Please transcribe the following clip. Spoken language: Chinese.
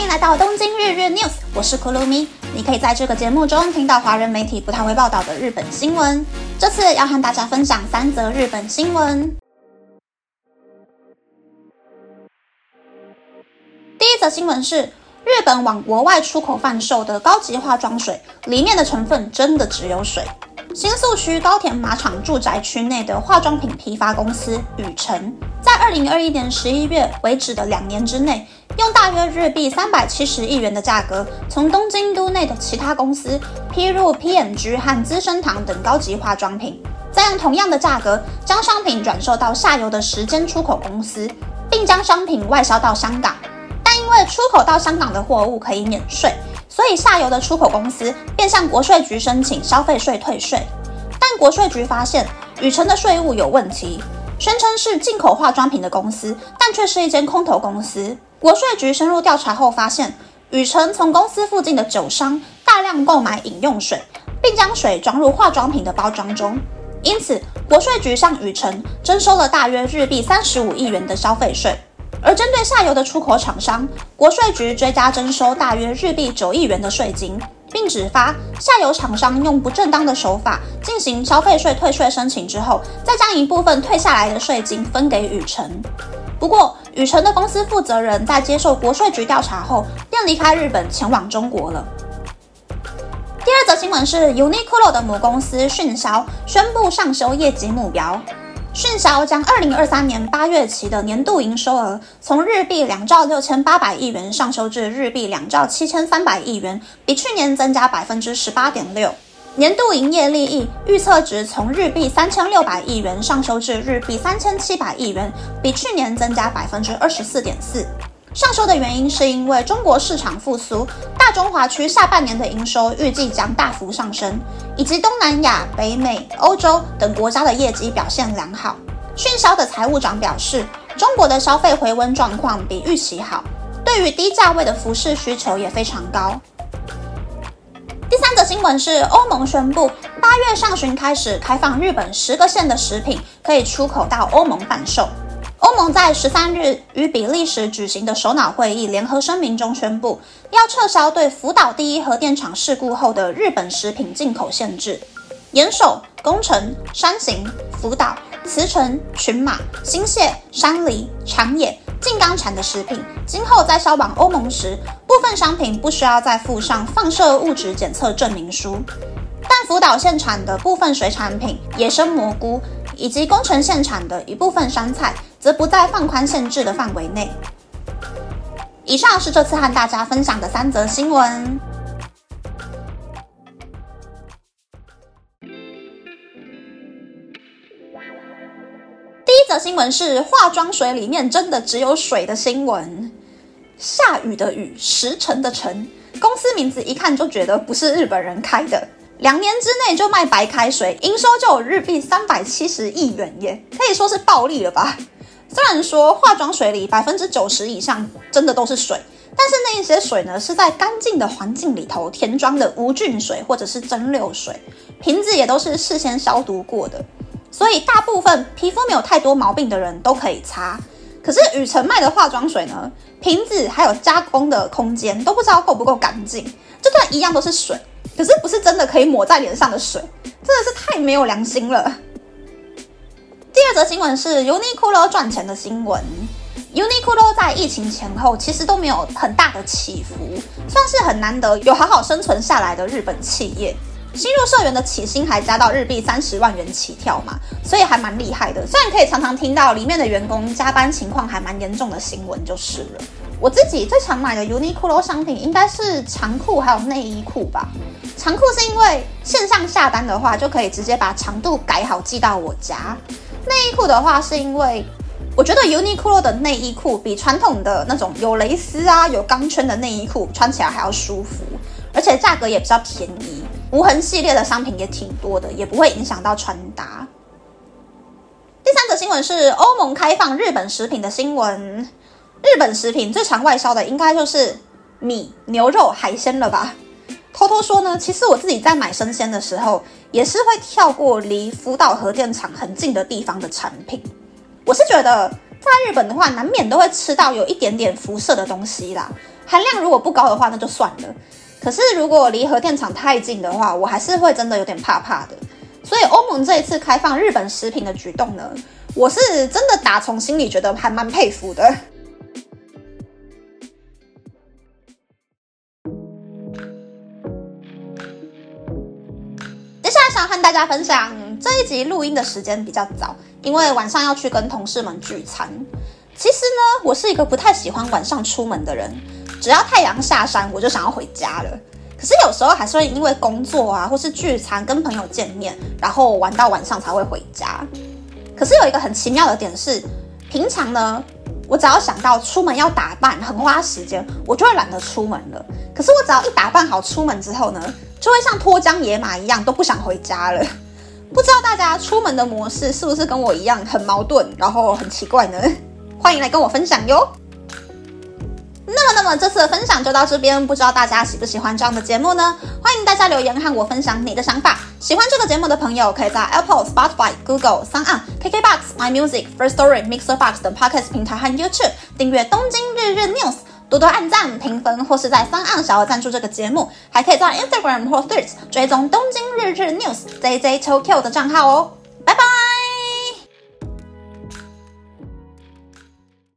欢迎来到东京日日 news，我是 Kurumi。你可以在这个节目中听到华人媒体不太会报道的日本新闻。这次要和大家分享三则日本新闻。第一则新闻是，日本往国外出口贩售的高级化妆水，里面的成分真的只有水。新宿区高田马场住宅区内的化妆品批发公司雨辰，在二零二一年十一月为止的两年之内，用大约日币三百七十亿元的价格，从东京都内的其他公司批入 PNG 和资生堂等高级化妆品，再用同样的价格将商品转售到下游的时间出口公司，并将商品外销到香港。但因为出口到香港的货物可以免税。所以下游的出口公司便向国税局申请消费税退税，但国税局发现雨辰的税务有问题，宣称是进口化妆品的公司，但却是一间空头公司。国税局深入调查后发现，雨辰从公司附近的酒商大量购买饮用水，并将水装入化妆品的包装中，因此国税局向雨辰征收了大约日币三十五亿元的消费税。而针对下游的出口厂商，国税局追加征收大约日币九亿元的税金，并指发下游厂商用不正当的手法进行消费税退税申请之后，再将一部分退下来的税金分给雨辰。不过，雨辰的公司负责人在接受国税局调查后，便离开日本前往中国了。第二则新闻是 Uniqlo 的母公司迅销宣布上修业绩目标。迅销将二零二三年八月期的年度营收额从日币两兆六千八百亿元上修至日币两兆七千三百亿元，比去年增加百分之十八点六。年度营业利益预测值从日币三千六百亿元上修至日币三千七百亿元，比去年增加百分之二十四点四。上修的原因是因为中国市场复苏，大中华区下半年的营收预计将大幅上升，以及东南亚、北美、欧洲等国家的业绩表现良好。迅销的财务长表示，中国的消费回温状况比预期好，对于低价位的服饰需求也非常高。第三则新闻是，欧盟宣布八月上旬开始开放日本十个县的食品可以出口到欧盟贩售。欧盟在十三日与比利时举行的首脑会议联合声明中宣布，要撤销对福岛第一核电厂事故后的日本食品进口限制。岩手、宫城、山形、福岛、茨城、群马、新泻、山梨、长野、静冈产的食品，今后在销往欧盟时，部分商品不需要再附上放射物质检测证明书。但福岛县产的部分水产品、野生蘑菇以及宫城县产的一部分山菜。则不在放宽限制的范围内。以上是这次和大家分享的三则新闻。第一则新闻是化妆水里面真的只有水的新闻。下雨的雨，时辰的辰，公司名字一看就觉得不是日本人开的。两年之内就卖白开水，营收就有日币三百七十亿元耶，可以说是暴利了吧。虽然说化妆水里百分之九十以上真的都是水，但是那一些水呢是在干净的环境里头填装的无菌水或者是蒸馏水，瓶子也都是事先消毒过的，所以大部分皮肤没有太多毛病的人都可以擦。可是雨辰卖的化妆水呢，瓶子还有加工的空间都不知道够不够干净，就算一样都是水，可是不是真的可以抹在脸上的水，真的是太没有良心了。第二则新闻是 Uniqlo 赚钱的新闻。Uniqlo 在疫情前后其实都没有很大的起伏，算是很难得有好好生存下来的日本企业。新入社员的起薪还加到日币三十万元起跳嘛，所以还蛮厉害的。虽然可以常常听到里面的员工加班情况还蛮严重的新闻，就是了。我自己最常买的 Uniqlo 商品应该是长裤还有内衣裤吧。长裤是因为线上下单的话就可以直接把长度改好寄到我家。内衣裤的话，是因为我觉得 Uniqlo 的内衣裤比传统的那种有蕾丝啊、有钢圈的内衣裤穿起来还要舒服，而且价格也比较便宜。无痕系列的商品也挺多的，也不会影响到穿搭。第三则新闻是欧盟开放日本食品的新闻。日本食品最常外销的应该就是米、牛肉、海鲜了吧？偷偷说呢，其实我自己在买生鲜的时候，也是会跳过离福岛核电厂很近的地方的产品。我是觉得在日本的话，难免都会吃到有一点点辐射的东西啦。含量如果不高的话，那就算了。可是如果离核电厂太近的话，我还是会真的有点怕怕的。所以欧盟这一次开放日本食品的举动呢，我是真的打从心里觉得还蛮佩服的。想和大家分享这一集录音的时间比较早，因为晚上要去跟同事们聚餐。其实呢，我是一个不太喜欢晚上出门的人。只要太阳下山，我就想要回家了。可是有时候还是会因为工作啊，或是聚餐跟朋友见面，然后玩到晚上才会回家。可是有一个很奇妙的点是，平常呢，我只要想到出门要打扮，很花时间，我就会懒得出门了。可是我只要一打扮好出门之后呢，就会像脱缰野马一样，都不想回家了。不知道大家出门的模式是不是跟我一样很矛盾，然后很奇怪呢？欢迎来跟我分享哟。那么，那么这次的分享就到这边，不知道大家喜不喜欢这样的节目呢？欢迎大家留言和我分享你的想法。喜欢这个节目的朋友，可以在 Apple、Spotify、Google、s o u n KKBox、My Music、First Story、Mixer Box 等 Podcast 平台和 YouTube 订阅《东京日日 News》，多多按赞、评分，或是在 s o n 小额赞助这个节目。还可以在 Instagram 或 Threads 追踪《东京日日 News》JJ Tokyo 的账号哦。